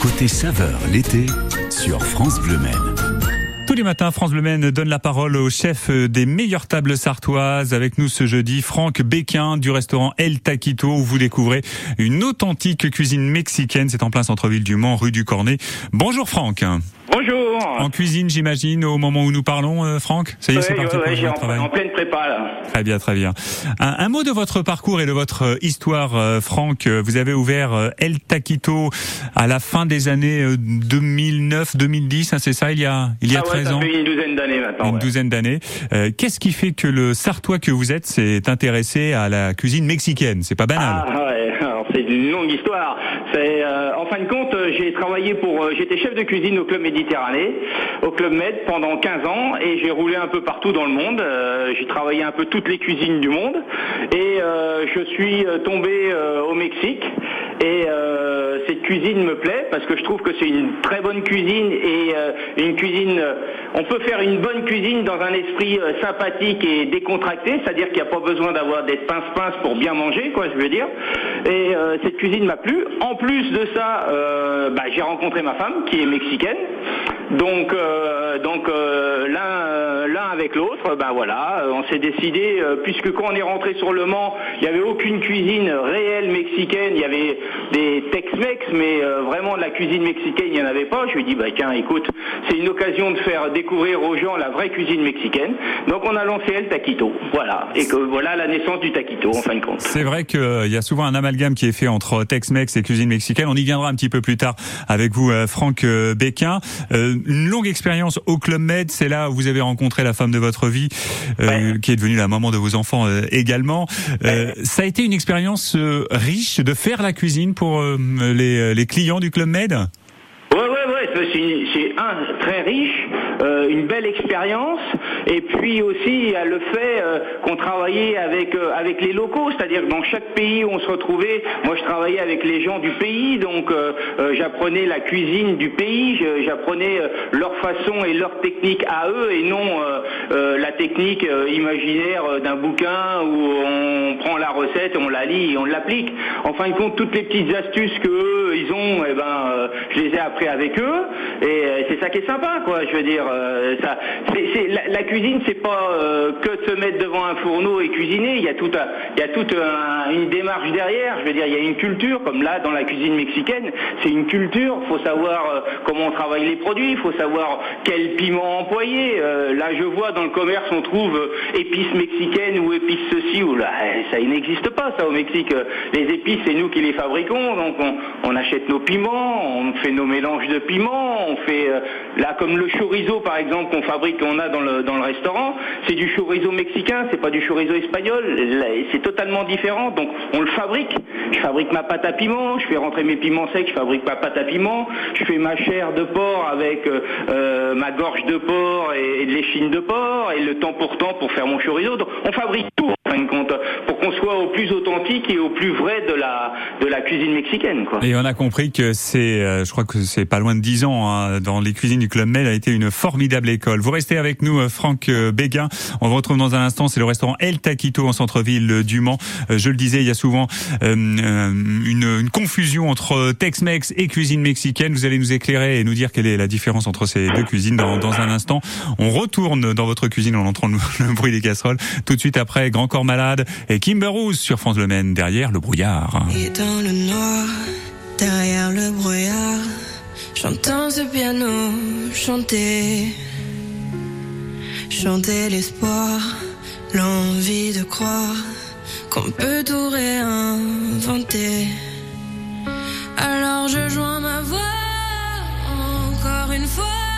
Côté saveur l'été sur France Bleu Maine. Tous les matins, France Bleu Maine donne la parole au chef des meilleures tables sartoises. Avec nous ce jeudi, Franck Béquin du restaurant El Taquito où vous découvrez une authentique cuisine mexicaine. C'est en plein centre-ville du Mans, rue du Cornet. Bonjour Franck. Bonjour. En cuisine, j'imagine, au moment où nous parlons, euh, Franck Ça y est, c'est parti ouais, pour en, travail. en pleine prépa, là. Très bien, très bien. Un, un, mot de votre parcours et de votre euh, histoire, euh, Franck. Vous avez ouvert El Taquito à la fin des années 2009-2010, hein, c'est ça, il y a, il y a ah 13 ça ans fait une douzaine d'années maintenant. Une douzaine d'années. Qu'est-ce qui fait que le Sartois que vous êtes s'est intéressé à la cuisine mexicaine? C'est pas banal. Ah c'est une longue histoire. C'est, en fin de compte, j'ai travaillé pour, j'étais chef de cuisine au Club Méditerranée, au Club Med pendant 15 ans et j'ai roulé un peu partout dans le monde. Euh, j'ai travaillé un peu toutes les cuisines du monde et euh, je suis euh, tombé au Mexique et cette cuisine me plaît parce que je trouve que c'est une très bonne cuisine et une cuisine. on peut faire une bonne cuisine dans un esprit sympathique et décontracté, c'est-à-dire qu'il n'y a pas besoin d'avoir des pince-pince pour bien manger, quoi, je veux dire. Et cette cuisine m'a plu. En plus de ça, bah, j'ai rencontré ma femme qui est mexicaine. Donc, euh, donc euh, l'un, euh, avec l'autre, ben voilà, on s'est décidé, puisque quand on est rentré sur le Mans, il n'y avait aucune cuisine réelle mexicaine, il y avait des Tex-Mex, mais vraiment de la cuisine mexicaine, il n'y en avait pas. Je lui ai dit, bah tiens, écoute, c'est une occasion de faire découvrir aux gens la vraie cuisine mexicaine. Donc on a lancé El Taquito, voilà, et que voilà la naissance du taquito en fin de compte. C'est vrai qu'il y a souvent un amalgame qui est fait entre Tex-Mex et cuisine mexicaine. On y viendra un petit peu plus tard avec vous, Franck Béquin une longue expérience au Club Med. C'est là où vous avez rencontré la femme de votre vie, euh, qui est devenue la maman de vos enfants euh, également. Euh, ça a été une expérience riche de faire la cuisine pour les, les clients du Club Med? Ouais, ouais, ouais. C'est un très riche. Euh, une belle expérience. Et puis aussi, il y a le fait euh, qu'on travaillait avec, euh, avec les locaux, c'est-à-dire que dans chaque pays où on se retrouvait, moi je travaillais avec les gens du pays, donc j'apprenais la cuisine du pays, j'apprenais leur façon et leur technique à eux et non la technique imaginaire d'un bouquin où on prend la recette, on la lit et on l'applique. En fin de compte, toutes les petites astuces que ils ont, eh ben, je les ai appris avec eux et c'est ça qui est sympa, quoi. Je veux dire, euh, la, la, cuisine, c'est pas euh, que se mettre devant un fourneau et cuisiner. Il y a toute une démarche derrière. Je veux dire, il y a une culture, comme là dans la cuisine mexicaine, c'est une culture. Il faut savoir euh, comment on travaille les produits. Il faut savoir quel piment employer. là, je vois dans le commerce, on trouve épices mexicaines ou épices ceci ou là. Eh, ça n'existe pas, ça au Mexique. Les épices, c'est nous qui les fabriquons. Donc, on, on achète nos piments, on fait nos mélanges de piments, on fait là comme le chorizo par exemple, qu'on fabrique, qu'on a dans le, dans le restaurant, c'est du chorizo mexicain, c'est pas du chorizo espagnol, c'est totalement différent. Donc, on le fabrique. Je fabrique ma pâte à piment, je fais rentrer mes piments secs, je fabrique ma pâte à piment, je fais ma chair de porc avec euh, euh, ma gorge de porc et, de l'échine de porc et le temps pour temps pour faire mon chorizo. Donc, on fabrique tout en fin de compte pour qu'on soit au plus authentique et au plus vrai de la de la cuisine mexicaine. Et on a compris que c'est, euh, je crois que c'est pas loin de 10 ans hein, dans les cuisines du Club Med a été une formidable école. Vous restez avec nous, euh, Franck euh, Béguin. On vous retrouve dans un instant. C'est le restaurant El Taquito en centre-ville du Mans. Euh, je le disais, il y a souvent une, une, confusion entre Tex-Mex et cuisine mexicaine. Vous allez nous éclairer et nous dire quelle est la différence entre ces deux cuisines dans, dans un instant. On retourne dans votre cuisine en entendant le, bruit des casseroles. Tout de suite après, Grand Corps Malade et Kimber Rose sur France Le Maine, derrière le brouillard. Et dans le noir, derrière le brouillard. J'entends ce piano chanter, chanter l'espoir, l'envie de croire qu'on peut tout réinventer. Alors je joins ma voix encore une fois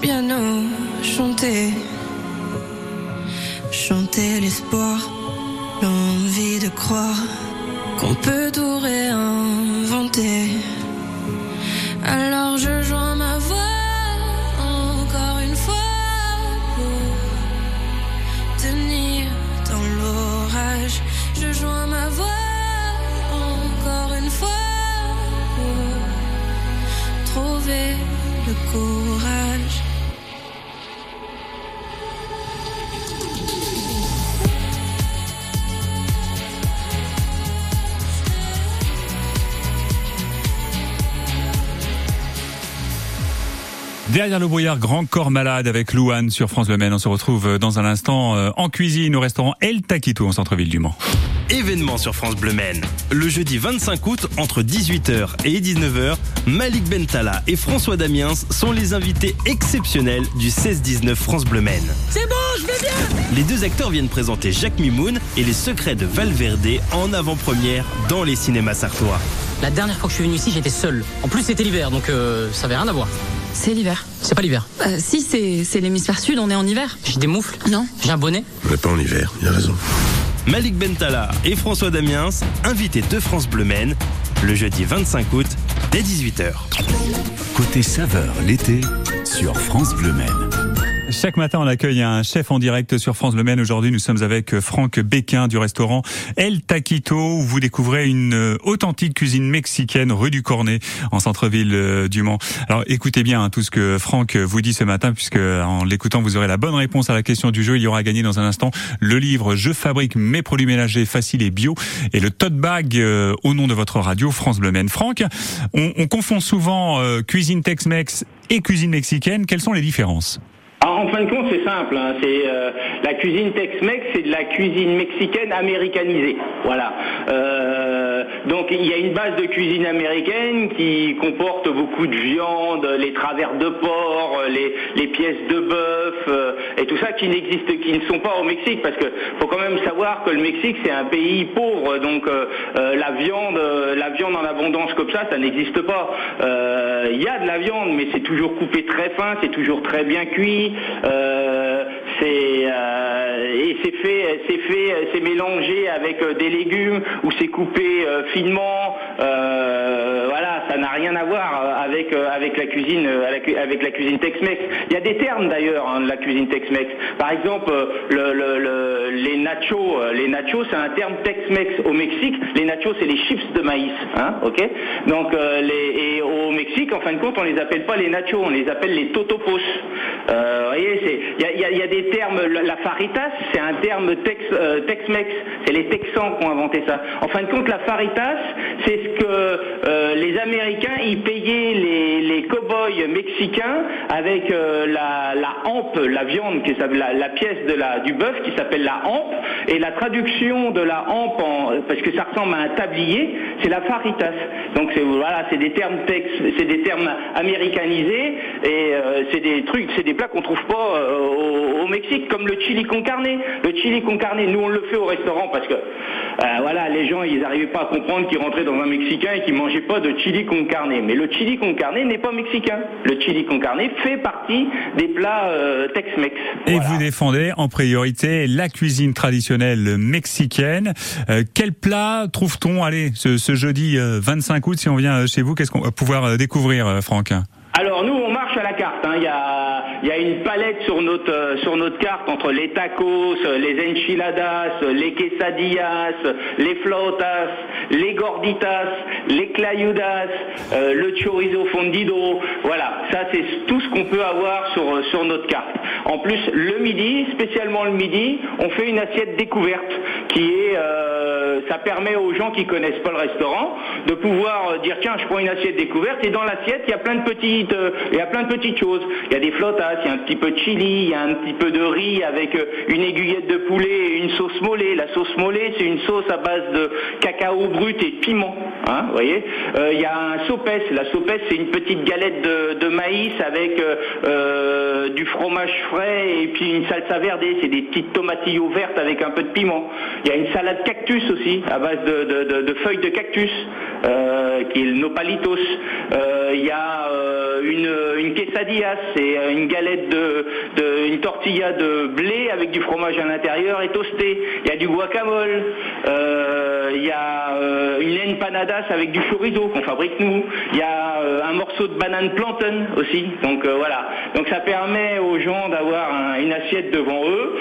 piano chanter. Chanter l'espoir, l'envie de croire qu'on peut tout réinventer. Derrière le brouillard, Grand Corps Malade avec Louane sur France Le Maine. On se retrouve dans un instant euh, en cuisine au restaurant El Taquito en centre-ville du Mans. Événement sur France Bleu Maine. Le jeudi 25 août, entre 18h et 19h, Malik Bentala et François Damiens sont les invités exceptionnels du 16-19 France Bleu Maine. C'est bon, je vais bien Les deux acteurs viennent présenter Jacques Mimoun et les secrets de Valverde en avant-première dans les cinémas sartois. La dernière fois que je suis venu ici, j'étais seul. En plus, c'était l'hiver, donc euh, ça avait rien à voir. C'est l'hiver. C'est pas l'hiver. Euh, si, c'est c'est l'hémisphère sud, on est en hiver. J'ai des moufles. Non. J'ai un bonnet. On n'est pas en hiver, il a raison. Malik Bentala et François Damiens, invités de France Bleu Maine, le jeudi 25 août, dès 18h. Côté saveur l'été sur France Bleu Maine. Chaque matin, on accueille un chef en direct sur France Le Maine. Aujourd'hui, nous sommes avec Franck Béquin du restaurant El Taquito où vous découvrez une euh, authentique cuisine mexicaine rue du Cornet en centre-ville euh, du Mans. Alors, écoutez bien hein, tout ce que Franck vous dit ce matin puisque en l'écoutant, vous aurez la bonne réponse à la question du jeu. Il y aura à gagner dans un instant le livre Je fabrique mes produits ménagers faciles et bio et le tote bag euh, au nom de votre radio France Bleu Maine. Franck, on, on confond souvent euh, cuisine Tex-Mex et cuisine mexicaine. Quelles sont les différences? En fin de compte, c'est simple. hein, C'est euh, la cuisine Tex-Mex, c'est de la cuisine mexicaine américanisée. Voilà. Euh, donc il y a une base de cuisine américaine qui comporte beaucoup de viande, les travers de porc, les, les pièces de bœuf euh, et tout ça qui n'existe, qui ne sont pas au Mexique, parce que faut quand même savoir que le Mexique c'est un pays pauvre, donc euh, euh, la viande, euh, la viande en abondance comme ça, ça n'existe pas. Euh, Il y a de la viande, mais c'est toujours coupé très fin, c'est toujours très bien cuit. Euh, c'est euh, et c'est fait, c'est fait, c'est mélangé avec euh, des légumes ou c'est coupé euh, finement. Voilà, ça n'a rien à voir avec avec la cuisine avec la cuisine Tex-Mex. Il y a des termes d'ailleurs hein, de la cuisine Tex-Mex. Par exemple, le, le, les nachos, les nachos, c'est un terme Tex-Mex au Mexique. Les nachos, c'est les chips de maïs, hein, ok? Donc les et au Mexique, en fin de compte, on les appelle pas les nachos, on les appelle les totopos. Vous voyez, il y a, des La faritas, c'est un terme tex, Tex-Mex. C'est les Texans qui ont inventé ça. En fin de compte, la faritas, c'est ce que les Américains ils payaient les, cow-boys mexicains avec la, la hampe, la viande, la pièce de la, du bœuf qui s'appelle la hampe, et la traduction de la hampe, en, parce que ça ressemble à un tablier, c'est la faritas. Donc c'est voilà, c'est des termes tex, c'est des termes américanisés, et c'est des trucs, c'est des plats qu'on trouve pas au, au, Mexique, comme le chili con carne. Le chili con carne, nous on le fait au restaurant parce que voilà, les gens ils n'arrivaient pas à comprendre qu'ils rentraient dans un mexicain et qu'ils mangeaient pas de chili con carne. Mais le chili con carne n'est pas mexicain. Le chili con carne fait partie des plats euh, Tex-Mex. Et vous défendez en priorité la cuisine traditionnelle mexicaine. Euh, quel plat trouve-t-on, allez, ce, ce jeudi 25 août, si on vient chez vous, qu'est-ce qu'on va pouvoir découvrir, Franck? Alors nous, on marche à la Hein. Il y a une palette sur notre notre carte entre les tacos, les enchiladas, les quesadillas, les flautas, les gorditas, les clayudas, euh, le chorizo fondido. Voilà, ça c'est tout ce qu'on peut avoir sur notre carte. En plus, le midi, spécialement le midi, on fait une assiette découverte qui est euh, ça permet aux gens qui connaissent pas le restaurant de pouvoir dire tiens, je prends une assiette découverte et dans l'assiette, il y a plein de petites il y a plein de petites choses. Il y a des flautas il y a un petit peu de chili, il y a un petit peu de riz avec une aiguillette de poulet et une sauce mollet. La sauce mollet, c'est une sauce à base de cacao brut et de piment. Hein, vous voyez euh, Il y a un sopès. La sopès, c'est une petite galette de, maïs avec euh, du fromage frais et puis une salsa verde. C'est des petites tomatillos vertes avec un peu de piment. Il y a une salade cactus aussi à base de, feuilles de cactus euh, qui est le nopalitos. Il y a une, une quesadilla, c'est une galette de, une tortilla de blé avec du fromage à l'intérieur et toasté. Il y a du guacamole. Euh, il y a euh, une empanadas avec du chorizo qu'on fabrique nous. Il y a euh, un morceau de banane plantain aussi. Donc voilà. Donc ça permet aux gens d'avoir un, une assiette devant eux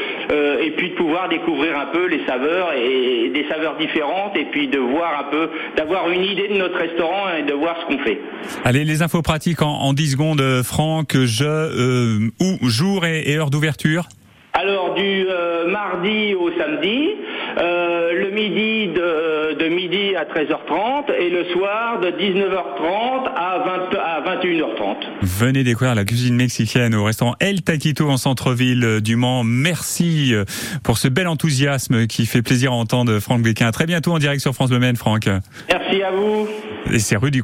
et puis de pouvoir découvrir un peu les saveurs et, et des saveurs différentes et puis de voir un peu, d'avoir une idée de notre restaurant et de voir ce qu'on fait. Allez, les infos pratiques en, en 10 secondes, Franck. Je euh, où jour et, et heure d'ouverture alors du euh, mardi au samedi, euh, le midi de, de, midi à 13h30 et le soir de 19h30 à, 20, à 21h30. Venez découvrir la cuisine mexicaine au restaurant El Taquito en centre-ville du Mans. Merci pour ce bel enthousiasme qui fait plaisir à entendre Franck Béquin. À très bientôt en direct sur France Le Maine, Franck. Merci à vous. Et c'est du